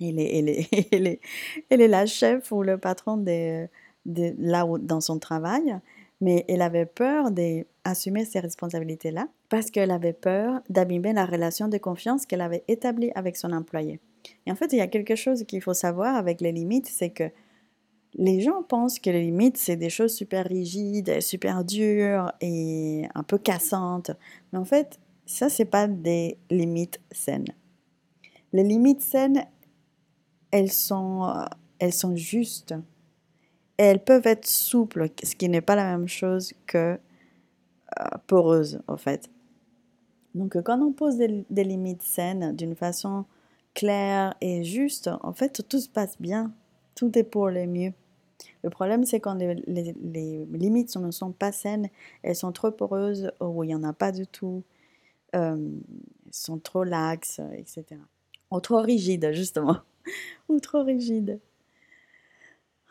Elle est, elle est, elle est, la chef ou le patron de, de, là où, dans son travail, mais elle avait peur d'assumer ces responsabilités-là parce qu'elle avait peur d'abîmer la relation de confiance qu'elle avait établie avec son employé. Et en fait, il y a quelque chose qu'il faut savoir avec les limites, c'est que les gens pensent que les limites, c'est des choses super rigides, super dures et un peu cassantes. Mais en fait, ça, c'est pas des limites saines. Les limites saines, elles sont, elles sont justes elles peuvent être souples, ce qui n'est pas la même chose que euh, poreuses, en fait. Donc, quand on pose des, limites saines d'une façon claire et juste, en fait, tout se passe bien. Tout est pour le mieux. Le problème, c'est quand les, limites ne sont pas saines, elles sont trop poreuses ou il n'y en a pas du tout, euh, elles sont trop laxes, etc. Ou trop rigides, justement. ou trop rigides.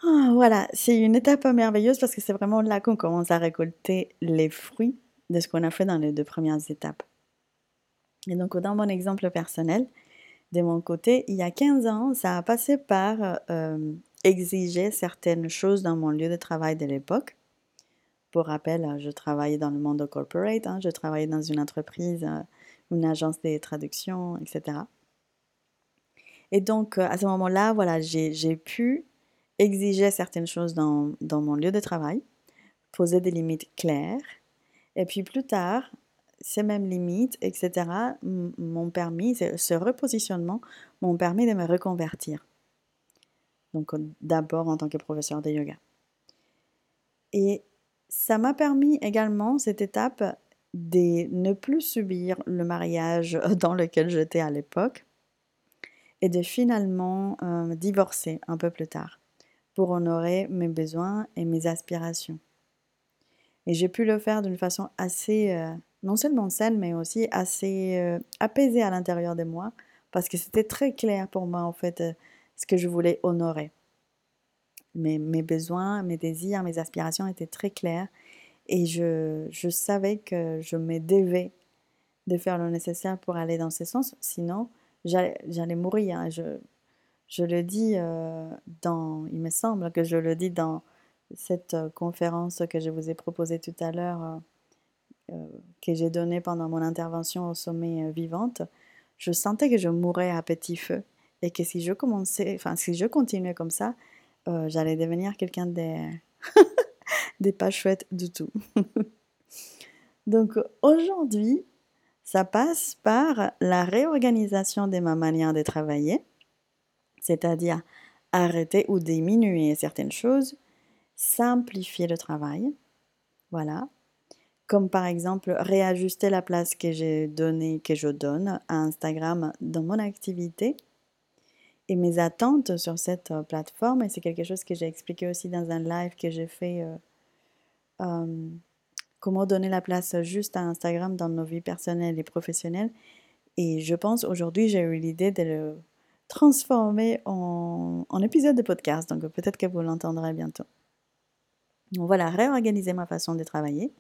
Ah, voilà, c'est une étape merveilleuse parce que c'est vraiment là qu'on commence à récolter les fruits de ce qu'on a fait dans les deux premières étapes. Et donc, dans mon exemple personnel, de mon côté, il y a 15 ans, ça a passé par euh, exiger certaines choses dans mon lieu de travail de l'époque. Pour rappel, je travaillais dans le monde corporate, hein, je travaillais dans une entreprise, euh, une agence de traduction, etc. Et donc, à ce moment-là, voilà, j'ai pu exiger certaines choses dans mon lieu de travail, poser des limites claires. Et puis plus tard, ces mêmes limites, etc., m'ont permis, ce repositionnement m'ont permis de me reconvertir. Donc d'abord en tant que professeur de yoga. Et ça m'a permis également, cette étape, de ne plus subir le mariage dans lequel j'étais à l'époque et de finalement euh, divorcer un peu plus tard pour honorer mes besoins et mes aspirations. Et j'ai pu le faire d'une façon assez, euh, non seulement saine, mais aussi assez euh, apaisée à l'intérieur de moi, parce que c'était très clair pour moi, en fait, euh, ce que je voulais honorer. Mes, mes, besoins, mes désirs, mes aspirations étaient très clairs, et je, je savais que je me devais de faire le nécessaire pour aller dans ce sens, sinon j'allais mourir. Hein. Je, je le dis dans, il me semble que je le dis dans cette euh, conférence que je vous ai proposée tout à l'heure, euh, euh, que j'ai donnée pendant mon intervention au sommet vivante, je sentais que je mourais à petit feu et que si je commençais, enfin si je continuais comme ça, j'allais devenir quelqu'un des, des pas chouettes du tout. Donc aujourd'hui, ça passe par la réorganisation de ma manière de travailler, c'est-à-dire arrêter ou diminuer certaines choses, simplifier le travail. Voilà. Comme par exemple réajuster la place que j'ai donnée, que je donne à Instagram dans mon activité et mes attentes sur cette euh, plateforme. Et c'est quelque chose que j'ai expliqué aussi dans un live que j'ai fait. Euh, euh, comment donner la place juste à Instagram dans nos vies personnelles et professionnelles. Et je pense aujourd'hui, j'ai eu l'idée de le transformer en, en épisode de podcast. Donc peut-être que vous l'entendrez bientôt. Donc voilà, réorganiser ma façon de travailler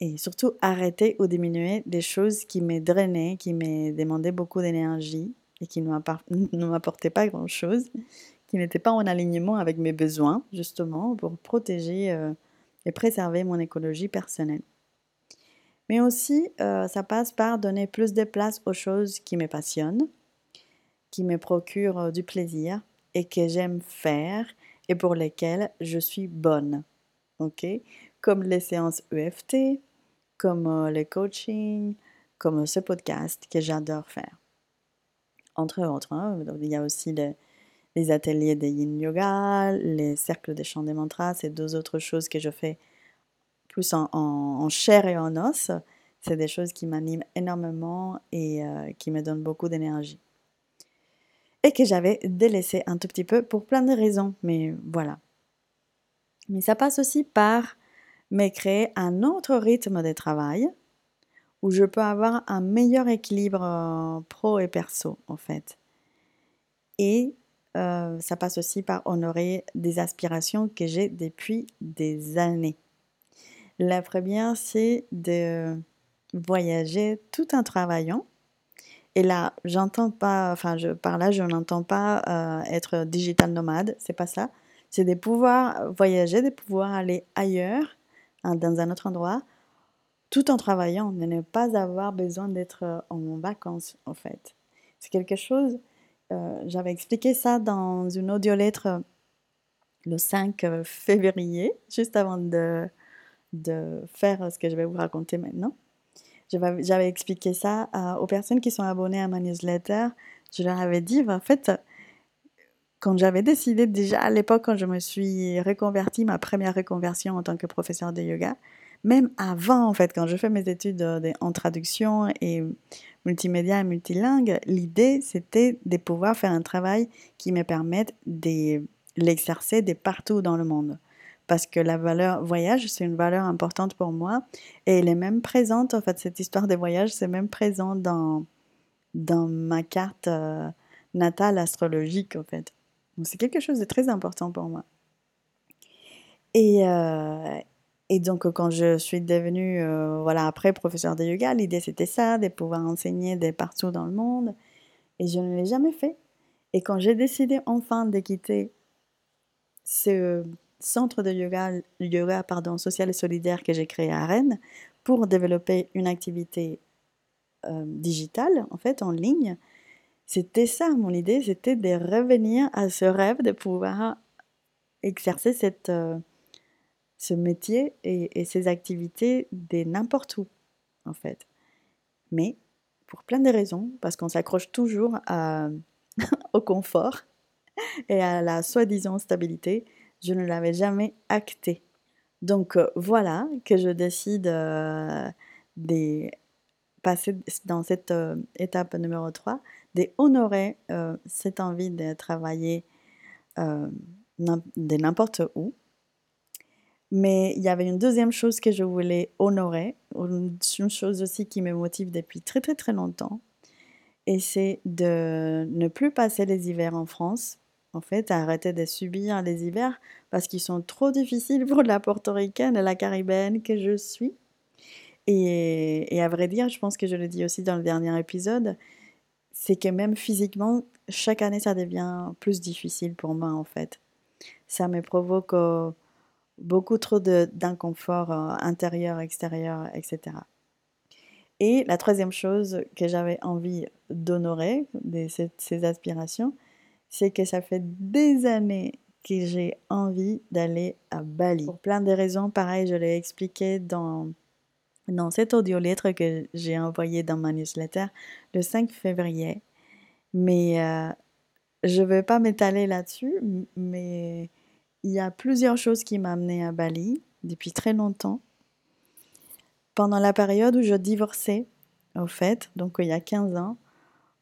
et surtout arrêter ou diminuer des choses qui me drainaient, qui me demandaient beaucoup d'énergie et qui ne m'apportaient pas grand-chose, qui n'étaient pas en alignement avec mes besoins, justement, pour protéger euh, et préserver mon écologie personnelle. Mais aussi, euh, ça passe par donner plus de place aux choses qui me passionnent, qui me procurent euh, du plaisir et que j'aime faire et pour lesquelles je suis bonne. OK? Comme les séances EFT, comme euh, les coachings, comme ce podcast que j'adore faire. Entre autres, hein, il y a aussi les, ateliers de yin yoga, les cercles des chants des mantras, c'est deux autres choses que je fais plus en, chair et en os. C'est des choses qui m'animent énormément et euh, qui me donnent beaucoup d'énergie et que j'avais délaissé un tout petit peu pour plein de raisons, mais voilà. Mais ça passe aussi par me créer un autre rythme de travail où je peux avoir un meilleur équilibre euh, pro et perso en fait. Et euh, ça passe aussi par honorer des aspirations que j'ai depuis des années. La première, c'est de voyager tout en travaillant et là, j'entends pas, enfin, je, par là, je n'entends pas euh, être digital nomade, c'est pas ça. C'est de pouvoir voyager, de pouvoir aller ailleurs, dans un autre endroit, tout en travaillant, de ne pas avoir besoin d'être euh, en vacances, en fait. C'est quelque chose, euh, j'avais expliqué ça dans une audiolettre le 5 février, juste avant de, de faire ce que je vais vous raconter maintenant. J'avais expliqué ça aux personnes qui sont abonnées à ma newsletter. Je leur avais dit, en fait, quand j'avais décidé déjà à l'époque, quand je me suis reconvertie, ma première reconversion en tant que professeur de yoga, même avant, en fait, quand je fais mes études en traduction et multimédia et multilingue, l'idée, c'était de pouvoir faire un travail qui me permette de l'exercer de partout dans le monde parce que la valeur voyage, c'est une valeur importante pour moi. Et elle est même présente, en fait, cette histoire des voyages, c'est même présent dans, dans ma carte euh, natale astrologique, en fait. C'est quelque chose de très important pour moi. Et, euh, et donc, quand je suis devenue, euh, voilà, après professeur de yoga, l'idée c'était ça, de pouvoir enseigner de partout dans le monde. Et je ne l'ai jamais fait. Et quand j'ai décidé enfin de quitter ce centre de yoga, yoga pardon, social et solidaire que j'ai créé à Rennes pour développer une activité euh, digitale, en fait, en ligne, c'était ça mon idée, c'était de revenir à ce rêve de pouvoir exercer cette, euh, ce métier et, et ces activités de n'importe où, en fait. Mais pour plein de raisons, parce qu'on s'accroche toujours à, au confort et à la soi-disant stabilité, je ne l'avais jamais acté. Donc euh, voilà que je décide euh, passer dans cette euh, étape numéro 3, d'honorer cette envie de travailler de n'importe où. Mais il y avait une deuxième chose que je voulais honorer, une chose aussi qui me motive depuis très très très longtemps, et c'est de ne plus passer les hivers en France en fait, arrêter de subir les hivers parce qu'ils sont trop difficiles pour la portoricaine et la caribéenne que je suis. Et, à vrai dire, je pense que je le dis aussi dans le dernier épisode, c'est que même physiquement, chaque année, ça devient plus difficile pour moi, en fait. Ça me provoque euh, beaucoup trop d'inconfort euh, intérieur, extérieur, etc. Et la troisième chose que j'avais envie d'honorer de ces aspirations, c'est que ça fait des années que j'ai envie d'aller à Bali. Pour plein de raisons, pareil, je l'ai expliqué dans, dans cette audio-lettre que j'ai envoyée dans ma newsletter le 5 février. Mais euh, je ne vais pas m'étaler là-dessus, mais il y a plusieurs choses qui m'ont amené à Bali depuis très longtemps. Pendant la période où je divorçais, au fait, donc il y a 15 ans,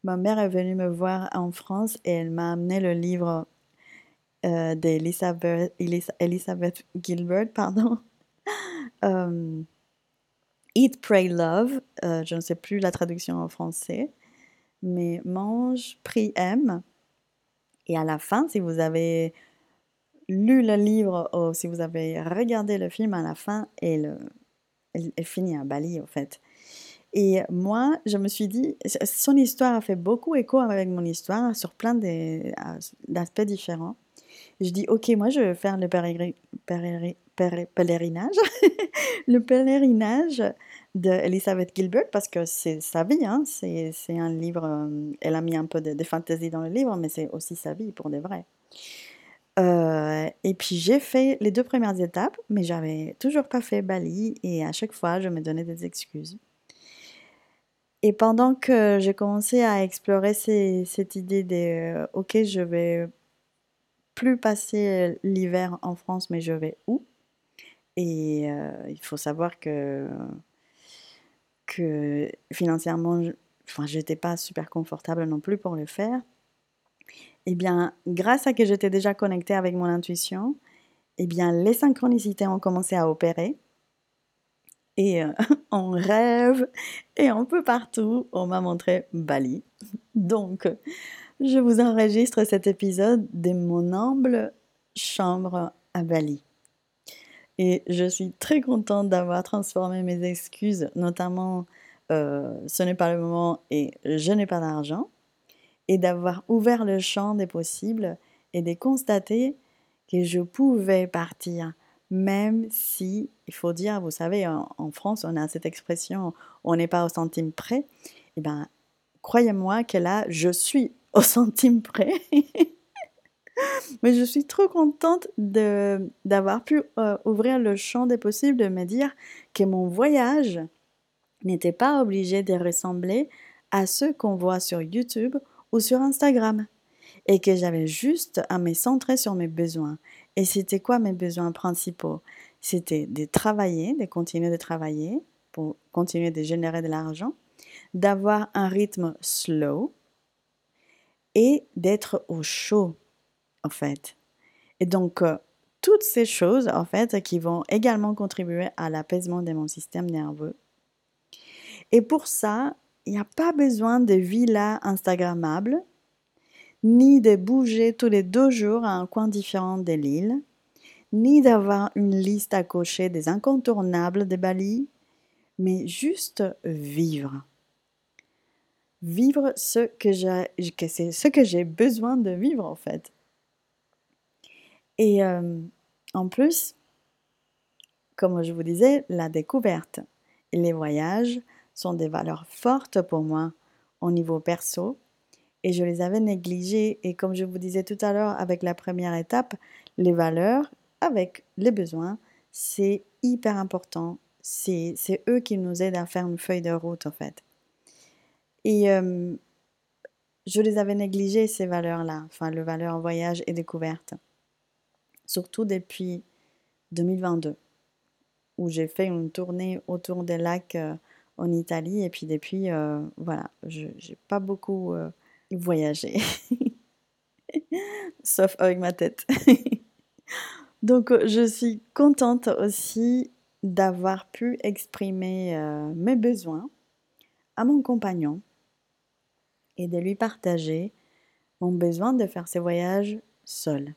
Ma mère est venue me voir en France et elle m'a amené le livre euh, d'Elizabeth Elizabeth Gilbert, pardon. Euh, Eat, Pray, Love. Euh, je ne sais plus la traduction en français, mais mange, prie, aime. Et à la fin, si vous avez lu le livre ou si vous avez regardé le film, à la fin, elle, elle, finit à Bali, en fait. Et moi, je me suis dit, son histoire a fait beaucoup écho avec mon histoire sur plein d'aspects différents. Je dis, ok, moi, je vais faire le pèlerinage, le pèlerinage d'Elizabeth Gilbert parce que c'est sa vie, hein, c'est un livre, euh, elle a mis un peu de, fantaisie dans le livre, mais c'est aussi sa vie pour de vrai. Euh, et puis j'ai fait les deux premières étapes, mais j'avais toujours pas fait Bali et à chaque fois je me donnais des excuses. Et pendant que j'ai commencé à explorer cette idée de euh, ok, je vais plus passer l'hiver en France, mais je vais où? Et euh, il faut savoir que, financièrement, je, enfin, j'étais pas super confortable non plus pour le faire. Eh bien, grâce à que j'étais déjà connectée avec mon intuition, eh bien, les synchronicités ont commencé à opérer et euh, on rêve et un peu partout, on m'a montré Bali. Donc, je vous enregistre cet épisode de mon humble chambre à Bali. Et je suis très contente d'avoir transformé mes excuses, notamment euh, ce n'est pas le moment et je n'ai pas d'argent, et d'avoir ouvert le champ des possibles et de constater que je pouvais partir même si, il faut dire, vous savez, en, France, on a cette expression, on n'est pas au centime près. Eh bien, croyez-moi que là, je suis au centime près. Mais je suis trop contente d'avoir pu euh, ouvrir le champ des possibles, de me dire que mon voyage n'était pas obligé de ressembler à ceux qu'on voit sur YouTube ou sur Instagram et que j'avais juste à me centrer sur mes besoins et c'était quoi mes besoins principaux? C'était de travailler, de continuer de travailler pour continuer de générer de l'argent, d'avoir un rythme slow et d'être au chaud, en fait. Et donc, euh, toutes ces choses, en fait, qui vont également contribuer à l'apaisement de mon système nerveux. Et pour ça, il n'y a pas besoin de villas Instagrammables ni de bouger tous les deux jours à un coin différent de l'île, ni d'avoir une liste à cocher des incontournables de Bali, mais juste vivre. Vivre ce que j'ai, c'est ce que j'ai besoin de vivre en fait. Et euh, en plus, comme je vous disais, la découverte et les voyages sont des valeurs fortes pour moi au niveau perso et je les avais négligés. Et comme je vous disais tout à l'heure avec la première étape, les valeurs avec les besoins, c'est hyper important. C'est eux qui nous aident à faire une feuille de route en fait. Et je les avais négligées, ces valeurs-là, enfin, le valeur voyage et découverte. Surtout depuis 2022, où j'ai fait une tournée autour des lacs euh, en Italie. Et puis depuis, euh, voilà, je n'ai pas beaucoup euh, voyagé. Sauf avec ma tête. Donc je suis contente aussi d'avoir pu exprimer mes besoins à mon compagnon et de lui partager mon besoin de faire ces voyages seul.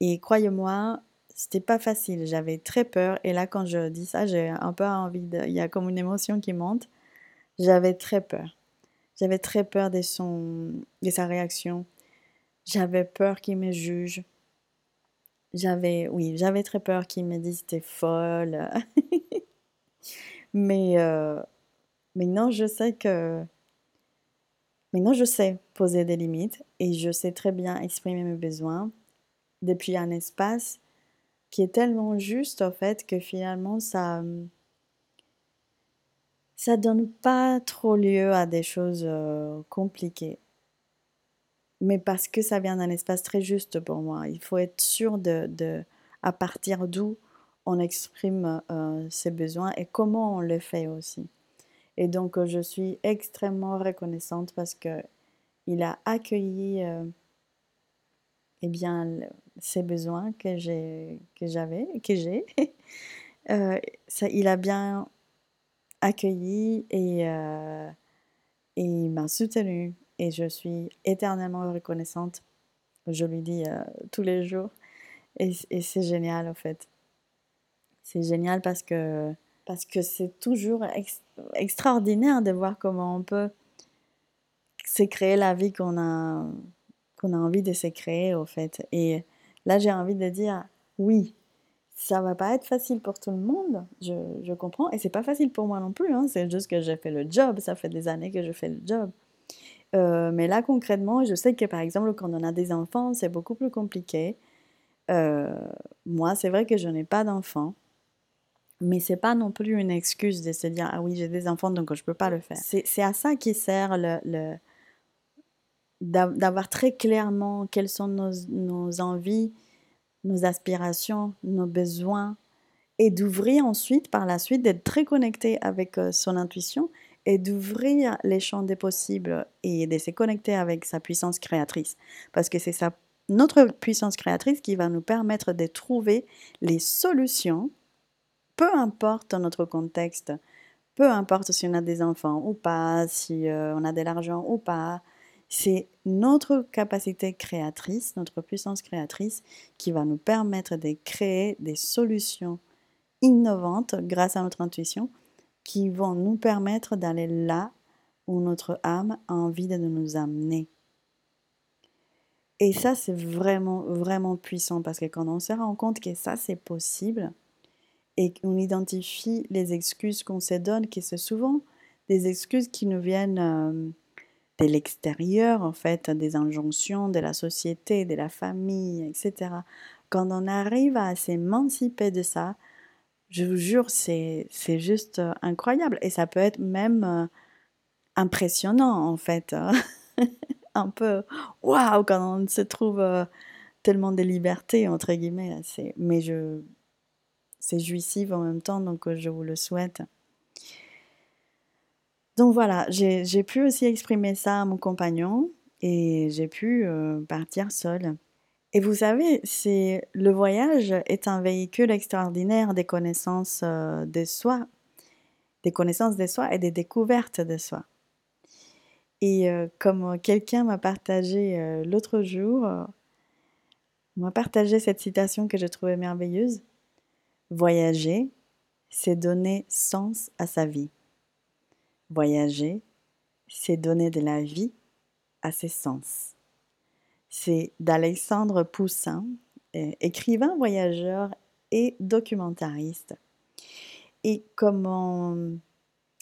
Et croyez-moi, c'était pas facile, j'avais très peur. Et là, quand je dis ça, j'ai un peu envie de. Il y a comme une émotion qui monte. J'avais très peur. J'avais très peur de, son... de sa réaction. J'avais peur qu'il me juge. J'avais, oui, j'avais très peur qu'il me dise t'es folle. mais, euh... mais non, je sais que. Maintenant, je sais poser des limites et je sais très bien exprimer mes besoins depuis un espace qui est tellement juste en fait que finalement ça ça donne pas trop lieu à des choses euh, compliquées. Mais parce que ça vient d'un espace très juste pour moi, il faut être sûr de, de à partir d'où on exprime euh, ses besoins et comment on le fait aussi. Et donc je suis extrêmement reconnaissante parce que il a accueilli euh, eh bien, ces besoins que j'ai, que j'avais, que j'ai. Euh, ça, il a bien accueilli et, euh, et il m'a soutenu et je suis éternellement reconnaissante. Je lui dis euh, tous les jours et, et, c'est génial en fait. C'est génial parce que parce que c'est toujours extraordinaire de voir comment on peut se créer la vie qu'on a qu'on a envie de se créer au fait. Et Là, j'ai envie de dire oui, ça va pas être facile pour tout le monde, je, comprends, et c'est pas facile pour moi non plus, hein. c'est juste que j'ai fait le job, ça fait des années que je fais le job. Euh, mais là, concrètement, je sais que par exemple, quand on a des enfants, c'est beaucoup plus compliqué. Euh, moi, c'est vrai que je n'ai pas d'enfants, mais c'est pas non plus une excuse de se dire ah oui, j'ai des enfants donc je peux pas le faire. C'est à ça qui sert le, d'avoir très clairement quelles sont nos, envies, nos aspirations, nos besoins, et d'ouvrir ensuite, par la suite, d'être très connecté avec euh, son intuition et d'ouvrir les champs des possibles et de se connecter avec sa puissance créatrice. Parce que c'est notre puissance créatrice qui va nous permettre de trouver les solutions, peu importe notre contexte, peu importe si on a des enfants ou pas, si euh, on a de l'argent ou pas, c'est notre capacité créatrice, notre puissance créatrice qui va nous permettre de créer des solutions innovantes grâce à notre intuition qui vont nous permettre d'aller là où notre âme a envie de nous amener. Et ça, c'est vraiment, vraiment puissant parce que quand on se rend compte que ça, c'est possible et qu'on identifie les excuses qu'on se donne, qui sont souvent des excuses qui nous viennent euh, de l'extérieur, en fait, des injonctions de la société, de la famille, etc. Quand on arrive à s'émanciper de ça, je vous jure, c'est, juste euh, incroyable. Et ça peut être même euh, impressionnant, en fait. Hein. Un peu, waouh, quand on se trouve tellement de liberté, entre guillemets. Mais je, c'est jouissif en même temps, donc je vous le souhaite. Donc voilà, j'ai pu aussi exprimer ça à mon compagnon et j'ai pu euh, partir seule. Et vous savez, le voyage est un véhicule extraordinaire des connaissances euh, de soi, des connaissances de soi et des découvertes de soi. Et euh, comme quelqu'un m'a partagé l'autre jour, m'a partagé cette citation que je trouvais merveilleuse. Voyager, c'est donner sens à sa vie. Voyager, c'est donner de la vie à ses sens. C'est d'Alexandre Poussin, écrivain, voyageur et documentariste. Et comme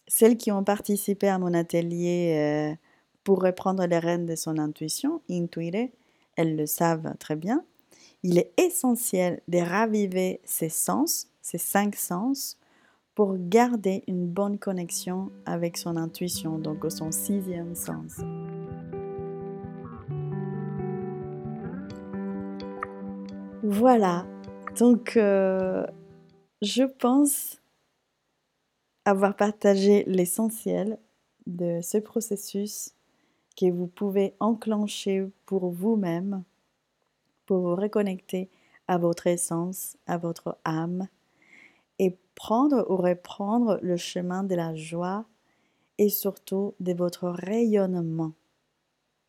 celles qui ont participé à mon atelier euh, pour reprendre les rênes de son intuition, intuire, elles le savent très bien, il est essentiel de raviver ses sens, ses cinq sens, pour garder une bonne connexion avec son intuition, donc son sixième sens. Voilà, donc euh, je pense avoir partagé l'essentiel de ce processus que vous pouvez enclencher pour vous-même, pour vous reconnecter à votre essence, à votre âme, et prendre ou reprendre le chemin de la joie et surtout de votre rayonnement,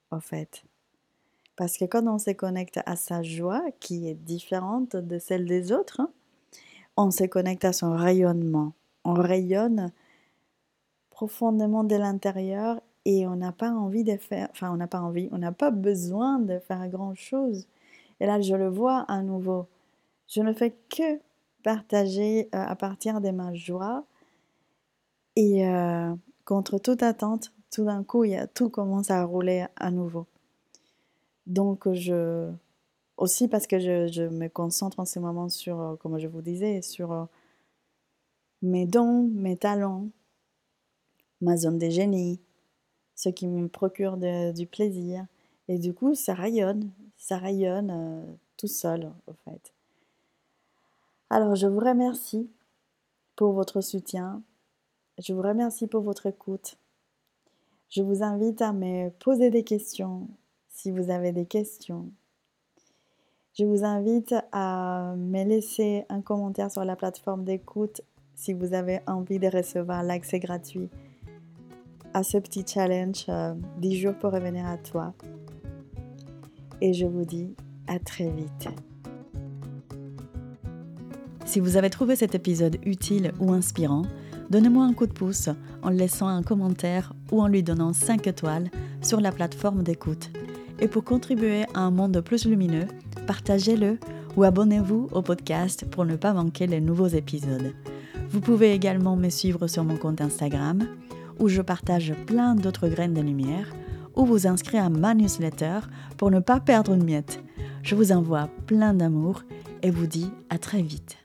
en fait. Parce que quand on se connecte à sa joie, qui est différente de celle des autres, hein, on se connecte à son rayonnement. On rayonne profondément de l'intérieur et on n'a pas envie de faire, enfin on n'a pas envie, on n'a pas besoin de faire grand-chose. Et là, je le vois à nouveau. Je ne fais que partager euh, à partir de ma joie. Et euh, contre toute attente, tout d'un coup, y a, tout commence à rouler à nouveau. Donc, je, aussi parce que je, me concentre en ce moment sur, euh, comme je vous disais, sur mes dons, mes talents, ma zone de génie, ce qui me procure du plaisir. Et du coup, ça rayonne, ça rayonne tout seul, au fait. Alors, je vous remercie pour votre soutien. Je vous remercie pour votre écoute. Je vous invite à me poser des questions si vous avez des questions. Je vous invite à me laisser un commentaire sur la plateforme d'écoute si vous avez envie de recevoir l'accès gratuit à ce petit challenge 10 euh, jours pour revenir à toi. Et je vous dis à très vite. Si vous avez trouvé cet épisode utile ou inspirant, donnez-moi un coup de pouce en laissant un commentaire ou en lui donnant 5 étoiles sur la plateforme d'écoute. Et pour contribuer à un monde plus lumineux, partagez-le ou abonnez-vous au podcast pour ne pas manquer les nouveaux épisodes. Vous pouvez également me suivre sur mon compte Instagram, où je partage plein d'autres graines de lumière, ou vous inscrire à ma newsletter pour ne pas perdre une miette. Je vous envoie plein d'amour et vous dis à très vite.